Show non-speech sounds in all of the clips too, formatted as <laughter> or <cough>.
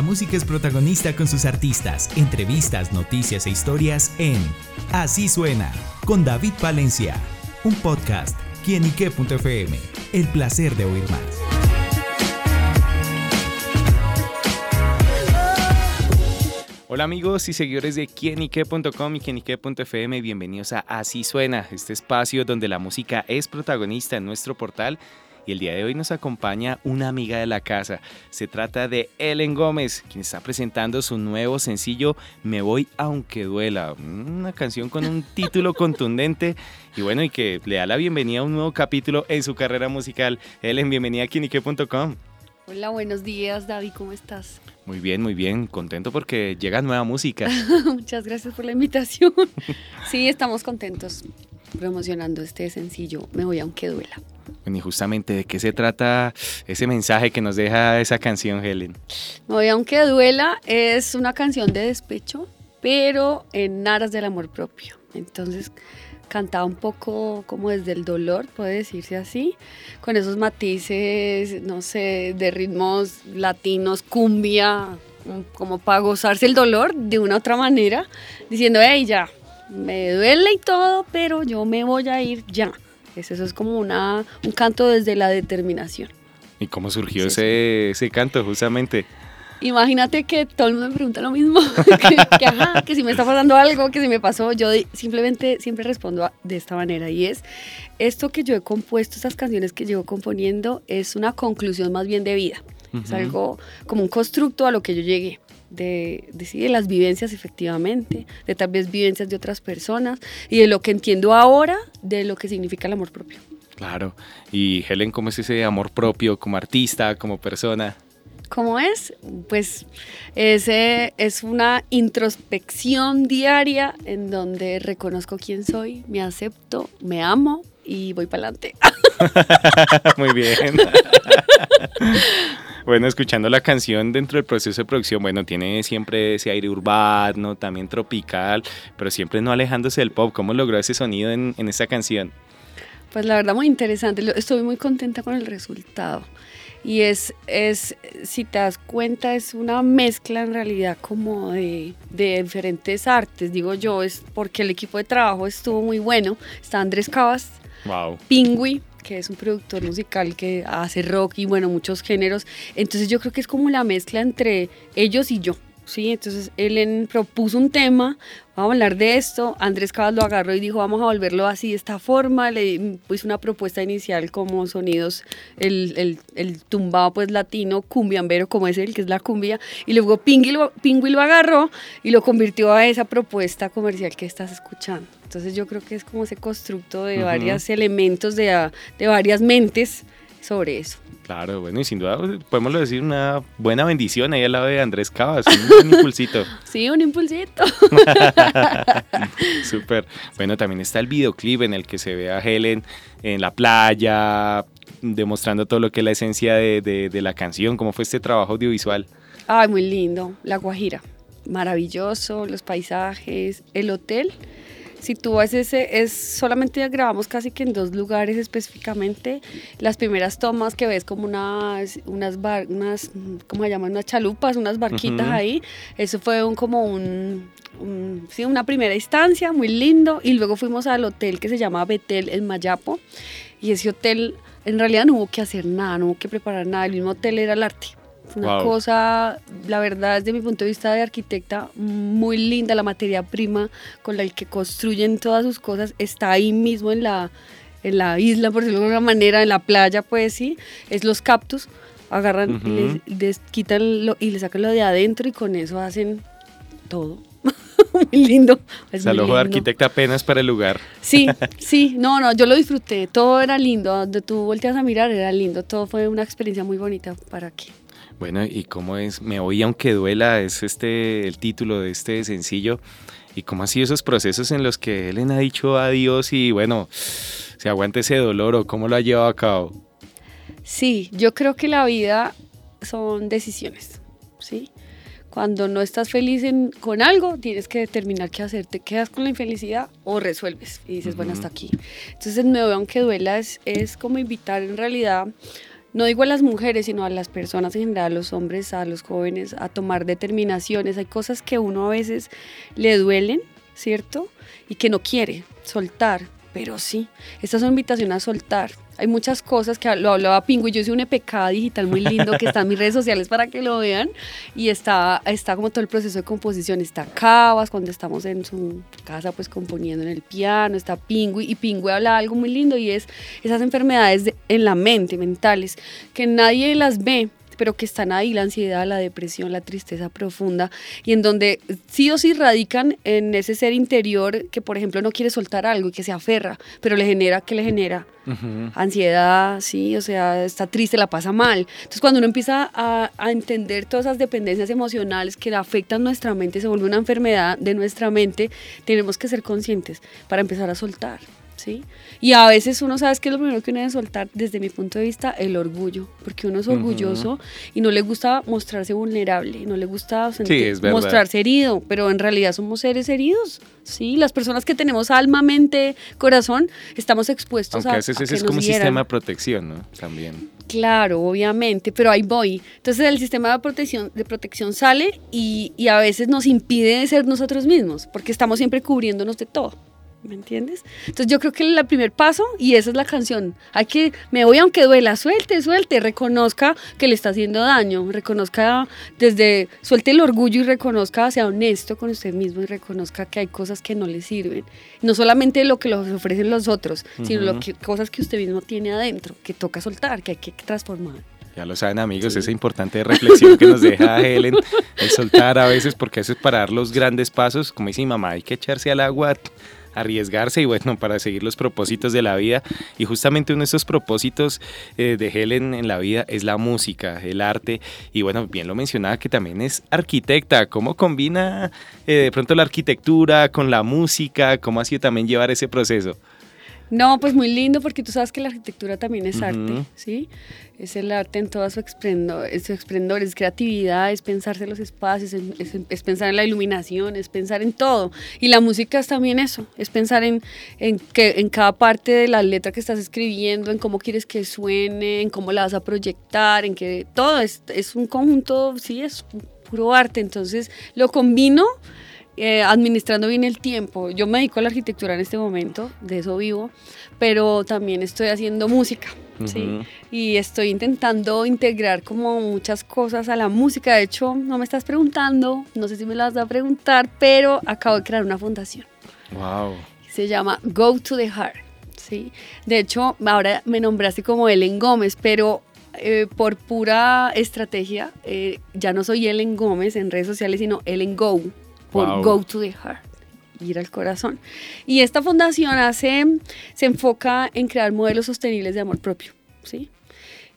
La música es protagonista con sus artistas, entrevistas, noticias e historias en Así suena con David Valencia, un podcast quienique.fm. El placer de oír más. Hola amigos y seguidores de quienique.com y quienique.fm, bienvenidos a Así Suena, este espacio donde la música es protagonista en nuestro portal y el día de hoy nos acompaña una amiga de la casa. Se trata de Ellen Gómez, quien está presentando su nuevo sencillo Me voy aunque duela, una canción con un <laughs> título contundente y bueno, y que le da la bienvenida a un nuevo capítulo en su carrera musical. Ellen, bienvenida a Kinique.com. Hola, buenos días David, ¿cómo estás? Muy bien, muy bien, contento porque llega nueva música. <laughs> Muchas gracias por la invitación. sí, estamos contentos promocionando este sencillo Me voy aunque duela. Y justamente de qué se trata ese mensaje que nos deja esa canción, Helen. Me voy aunque duela es una canción de despecho, pero en aras del amor propio. Entonces cantaba un poco como desde el dolor, puede decirse así, con esos matices, no sé, de ritmos latinos, cumbia, como para gozarse el dolor de una otra manera, diciendo, hey, ya, me duele y todo, pero yo me voy a ir ya. Eso es como una, un canto desde la determinación. ¿Y cómo surgió ese, ese canto justamente? Imagínate que todo el mundo me pregunta lo mismo, <laughs> que, ajá, que si me está pasando algo, que si me pasó, yo simplemente siempre respondo de esta manera y es, esto que yo he compuesto, estas canciones que llevo componiendo, es una conclusión más bien de vida, es algo como un constructo a lo que yo llegué de, de, las vivencias efectivamente, de tal vez vivencias de otras personas y de lo que entiendo ahora de lo que significa el amor propio. Claro. Y Helen, ¿cómo es ese amor propio como artista, como persona? ¿Cómo es? Pues ese es una introspección diaria en donde reconozco quién soy, me acepto, me amo y voy para adelante. <laughs> Muy bien. <laughs> Bueno, escuchando la canción dentro del proceso de producción, bueno, tiene siempre ese aire urbano, también tropical, pero siempre no alejándose del pop. ¿Cómo logró ese sonido en, en esta canción? Pues la verdad muy interesante, estoy muy contenta con el resultado. Y es, es, si te das cuenta, es una mezcla en realidad como de, de diferentes artes, digo yo, es porque el equipo de trabajo estuvo muy bueno. Está Andrés Cabas, wow. Pingui, que es un productor musical que hace rock y bueno, muchos géneros. Entonces yo creo que es como la mezcla entre ellos y yo. ¿sí? Entonces él propuso un tema, vamos a hablar de esto, Andrés Cabas lo agarró y dijo, vamos a volverlo así de esta forma, le puso una propuesta inicial como sonidos, el, el, el tumbado pues latino, cumbiambero como es el que es la cumbia, y luego Pingui lo, Pingui lo agarró y lo convirtió a esa propuesta comercial que estás escuchando. Entonces yo creo que es como ese constructo de varios elementos, de, de varias mentes sobre eso. Claro, bueno, y sin duda pues, podemos decir una buena bendición ahí al lado de Andrés Cabas, un, <laughs> impulsito. Sí, un impulsito. <laughs> Súper. Bueno, también está el videoclip en el que se ve a Helen en la playa, demostrando todo lo que es la esencia de, de la canción. ¿Cómo fue este trabajo audiovisual? Ay, muy lindo. La Guajira. Maravilloso, los paisajes, el hotel si tú ves ese, es solamente grabamos casi que en dos lugares específicamente. Las primeras tomas que ves como unas, unas, bar, unas ¿cómo se llaman? Unas chalupas, unas barquitas ahí. Eso fue un, como un, sí, una primera instancia, muy lindo. Y luego fuimos al hotel que se llama Betel en Mayapo. Y ese hotel, en realidad no hubo que hacer nada, no hubo que preparar nada. El mismo hotel era el arte una cosa, la verdad, desde mi punto de vista de arquitecta, muy linda. La materia prima con la que construyen todas sus cosas está ahí mismo en la, en la isla, por decirlo de alguna manera, en la playa, pues sí. Es los cactus. Agarran, y les, quitan lo, y le sacan lo de adentro y con eso hacen todo. <laughs> muy lindo. Es o de arquitecta apenas para el lugar. Sí, <laughs> sí, no, no, yo lo disfruté, todo era lindo, donde tú volteas a mirar era lindo, todo fue una experiencia muy bonita para aquí. Bueno, ¿y cómo es? Me voy aunque duela, es este el título de este sencillo. ¿Y cómo han sido esos procesos en los que Ellen ha dicho adiós y bueno, se aguanta ese dolor o cómo lo ha llevado a cabo? Sí, yo creo que la vida son decisiones, ¿sí? Cuando no estás feliz con algo, tienes que determinar qué hacer. ¿Te quedas con la infelicidad o resuelves? Y dices, bueno, hasta aquí. Entonces, me voy aunque duela es, es como invitar en realidad no digo a las mujeres, sino a las personas en general, a los hombres, a los jóvenes, a tomar determinaciones. Hay cosas que uno a veces le duelen, ¿cierto? Y que no quiere soltar, pero sí, esta es una invitación a soltar. Hay muchas cosas que lo hablaba Pingo y yo hice un EPK digital muy lindo que está en mis redes sociales para que lo vean y está, está como todo el proceso de composición. Está Cabas cuando estamos en su casa pues componiendo en el piano, está Pingo y Pingo habla algo muy lindo y es esas enfermedades en la mente, mentales, que nadie las ve, pero que están ahí, la ansiedad, la depresión, la tristeza profunda, y en donde sí o sí radican en ese ser interior que, por ejemplo, no quiere soltar algo y que se aferra, pero le genera, ¿qué le genera? Ansiedad, sí, o sea, está triste, la pasa mal. Entonces, cuando uno empieza a, a entender todas esas dependencias emocionales que afectan nuestra mente, se vuelve una enfermedad de nuestra mente, tenemos que ser conscientes para empezar a soltar. ¿Sí? Y a veces uno sabe que es lo primero que uno debe soltar, desde mi punto de vista, el orgullo, porque uno es orgulloso y no le gusta mostrarse vulnerable, no le gusta mostrarse herido, pero en realidad somos seres heridos, ¿sí? Las personas que tenemos alma, mente, corazón, estamos expuestos a, veces ese es como un sistema de protección, ¿no? También. Claro, obviamente, pero ahí voy. Entonces el sistema de protección, de protección sale y, y a veces nos impide ser nosotros mismos, porque estamos siempre cubriéndonos de todo. ¿Me entiendes? Entonces yo creo que el primer paso, y esa es la canción, hay que, me voy aunque duela, suelte, suelte, reconozca que le está haciendo daño, reconozca desde, suelte el orgullo y reconozca, sea honesto con usted mismo y reconozca que hay cosas que no le sirven. No solamente lo que los ofrecen los otros, sino lo que, cosas que usted mismo tiene adentro, que toca soltar, que hay que transformar. Ya lo saben amigos, esa importante reflexión que nos deja <laughs> Helen, el soltar a veces, porque eso es para dar los grandes pasos, como dice mi mamá, hay que echarse al agua arriesgarse y bueno, para seguir los propósitos de la vida. Y justamente uno de esos propósitos eh, de Helen en la vida es la música, el arte. Y bueno, bien lo mencionaba que también es arquitecta. ¿Cómo combina eh, de pronto la arquitectura con la música? ¿Cómo ha sido también llevar ese proceso? No, pues muy lindo porque tú sabes que la arquitectura también es arte, ¿sí? Es el arte en todo su esplendor, es, su esplendor, es creatividad, es pensarse los espacios, es, pensar en la iluminación, es pensar en todo. Y la música es también eso, es pensar en, en, que, en cada parte de la letra que estás escribiendo, en cómo quieres que suene, en cómo la vas a proyectar, en que todo es, es un conjunto, sí, es puro arte. Entonces lo combino eh, administrando bien el tiempo. Yo me dedico a la arquitectura en este momento, de eso vivo, pero también estoy haciendo música. ¿sí? Y estoy intentando integrar como muchas cosas a la música. De hecho, no me estás preguntando, no sé si me las vas a preguntar, pero acabo de crear una fundación. Wow. Se llama Go to the Heart. ¿sí? De hecho, ahora me nombraste como Ellen Gómez, pero eh, por pura estrategia, eh, ya no soy Ellen Gómez en redes sociales, sino Ellen Go por Go to the Heart, ir al corazón. Y esta fundación hace, se enfoca en crear modelos sostenibles de amor propio, ¿sí?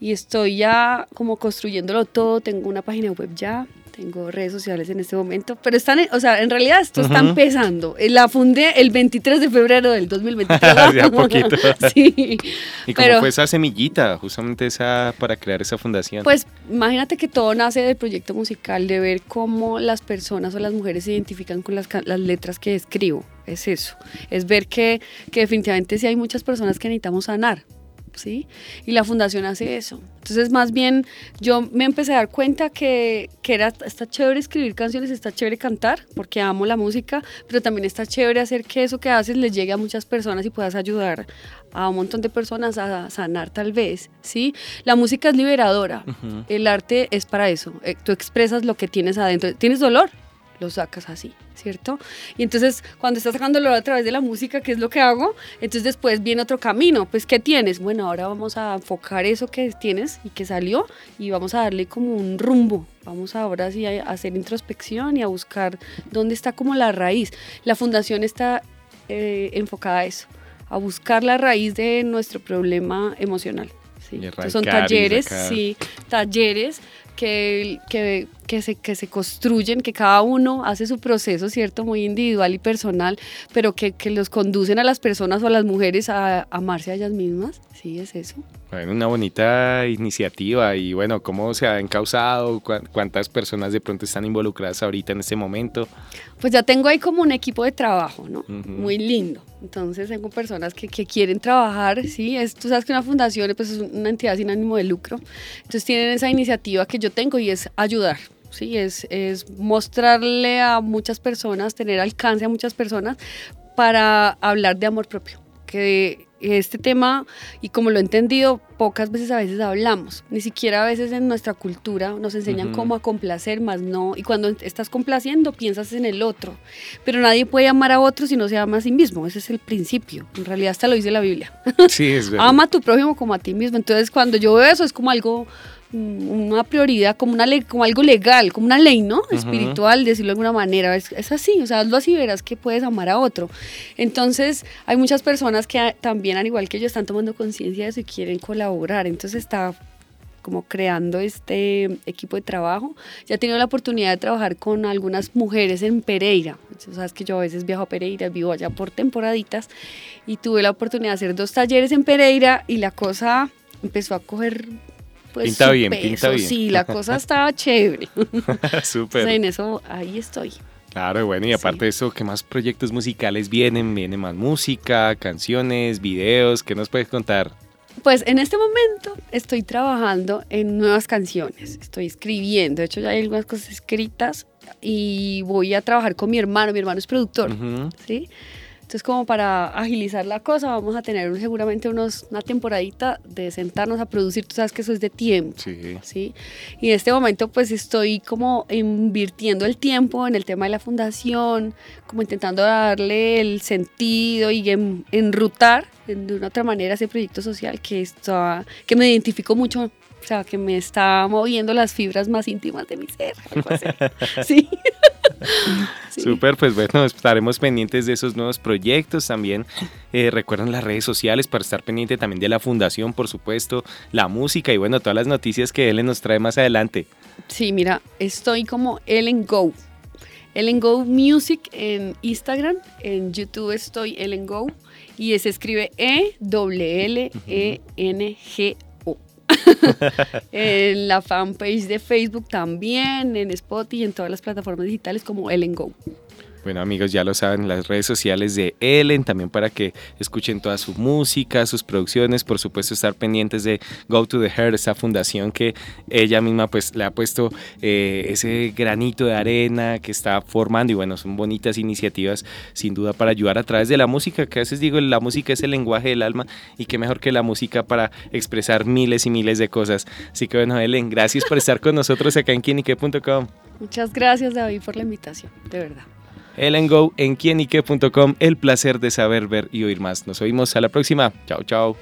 Y estoy ya como construyéndolo todo, tengo una página web ya, tengo redes sociales en este momento, pero están, o sea, en realidad esto está empezando. Eh, la fundé el 23 de febrero del <laughs> 2023. Hace poquito. <laughs> sí. ¿Y cómo fue esa semillita, justamente esa, para crear esa fundación? Pues imagínate que todo nace del proyecto musical, de ver cómo las personas o las mujeres se identifican con las, las letras que escribo. Es eso, es ver que, que definitivamente sí hay muchas personas que necesitamos sanar, ¿sí? Y la fundación hace eso. Entonces, más bien, yo me empecé a dar cuenta que, que era, está chévere escribir canciones, está chévere cantar, porque amo la música, pero también está chévere hacer que eso que haces les llegue a muchas personas y puedas ayudar a un montón de personas a sanar tal vez, ¿sí? La música es liberadora, el arte es para eso, eh, tú expresas lo que tienes adentro, tienes dolor, lo sacas así, ¿cierto? Y entonces cuando estás sacándolo a través de la música, ¿qué es lo que hago? Entonces después viene otro camino, pues ¿qué tienes? Bueno, ahora vamos a enfocar eso que tienes y que salió y vamos a darle como un rumbo. Vamos ahora sí a hacer introspección y a buscar dónde está como la raíz. La fundación está eh, enfocada a eso, a buscar la raíz de nuestro problema emocional. ¿sí? son talleres, sí, talleres que, que, que, se, que se construyen, que cada uno hace su proceso, ¿cierto? Muy individual y personal, pero que, que los conducen a las personas o a las mujeres a, amarse a ellas mismas. Sí, es eso. Bueno, una bonita iniciativa y bueno, ¿cómo se ha encausado? ¿Cuántas personas de pronto están involucradas ahorita en este momento? Pues ya tengo ahí como un equipo de trabajo, ¿no? Muy lindo. Entonces tengo personas que, que, quieren trabajar, ¿sí? Es, tú sabes que una fundación pues, es una entidad sin ánimo de lucro. Entonces tienen esa iniciativa que yo tengo y es ayudar, ¿sí? Es, es mostrarle a muchas personas, tener alcance a muchas personas para hablar de amor propio. Que este tema, y como lo he entendido, pocas veces a veces hablamos, ni siquiera a veces en nuestra cultura nos enseñan cómo a complacer, más no, y cuando estás complaciendo piensas en el otro, pero nadie puede amar a otro si no se ama a sí mismo, ese es el principio, en realidad hasta lo dice la Biblia. Sí, es <laughs> verdad. ama a tu prójimo como a ti mismo, entonces cuando yo veo eso es como algo una prioridad, como, una ley, como algo legal, como una ley, ¿no? Espiritual, decirlo de alguna manera. Es, es, así, o sea, hazlo así verás que puedes amar a otro. Entonces, hay muchas personas que también, al igual que yo, están tomando conciencia de eso y quieren colaborar. Entonces, está como creando este equipo de trabajo. Ya he tenido la oportunidad de trabajar con algunas mujeres en Pereira. Sabes que yo a veces viajo a Pereira, vivo allá por temporaditas y tuve la oportunidad de hacer dos talleres en Pereira y la cosa empezó a coger pues, pinta bien, pinta bien. Sí, la cosa estaba chévere. <laughs> Súper. en eso, ahí estoy. Claro, bueno, y aparte de eso, ¿qué más proyectos musicales vienen? ¿Viene más música, canciones, videos? ¿Qué nos puedes contar? Pues en este momento estoy trabajando en nuevas canciones, estoy escribiendo, de hecho ya hay algunas cosas escritas y voy a trabajar con mi hermano, mi hermano es productor, ¿sí? Entonces, como para agilizar la cosa, vamos a tener seguramente unos, una temporadita de sentarnos a producir. Tú sabes que eso es de tiempo. Sí. ¿sí? Y en este momento, pues estoy como invirtiendo el tiempo en el tema de la fundación, como intentando darle el sentido y enrutar de una otra manera ese proyecto social que, está, que me identifico mucho o sea, que me está moviendo las fibras más íntimas de mi ser. Algo así. <laughs> <laughs> sí. Súper, pues bueno, estaremos pendientes de esos nuevos proyectos también. Eh, recuerden las redes sociales para estar pendiente también de la fundación, por supuesto, la música y bueno, todas las noticias que Ellen nos trae más adelante. Sí, mira, estoy como Ellen Go. Ellen Go Music en Instagram, en YouTube estoy Ellen Go y se escribe E E G <laughs> en la fanpage de Facebook también, en Spotify en todas las plataformas digitales como Ellen Go. Bueno amigos, ya lo saben, las redes sociales de Ellen, también para que escuchen toda su música, sus producciones, por supuesto estar pendientes de Go to the Heart, esa fundación que ella misma pues le ha puesto eh, ese granito de arena que está formando y bueno, son bonitas iniciativas sin duda para ayudar a través de la música, que a veces digo, la música es el lenguaje del alma y qué mejor que la música para expresar miles y miles de cosas. Así que bueno, Ellen, gracias por estar con nosotros acá en quienique.com. Muchas gracias David por la invitación, de verdad. Ellen Go en quienique.com. El placer de saber, ver y oír más. Nos oímos a la próxima. Chao, chao.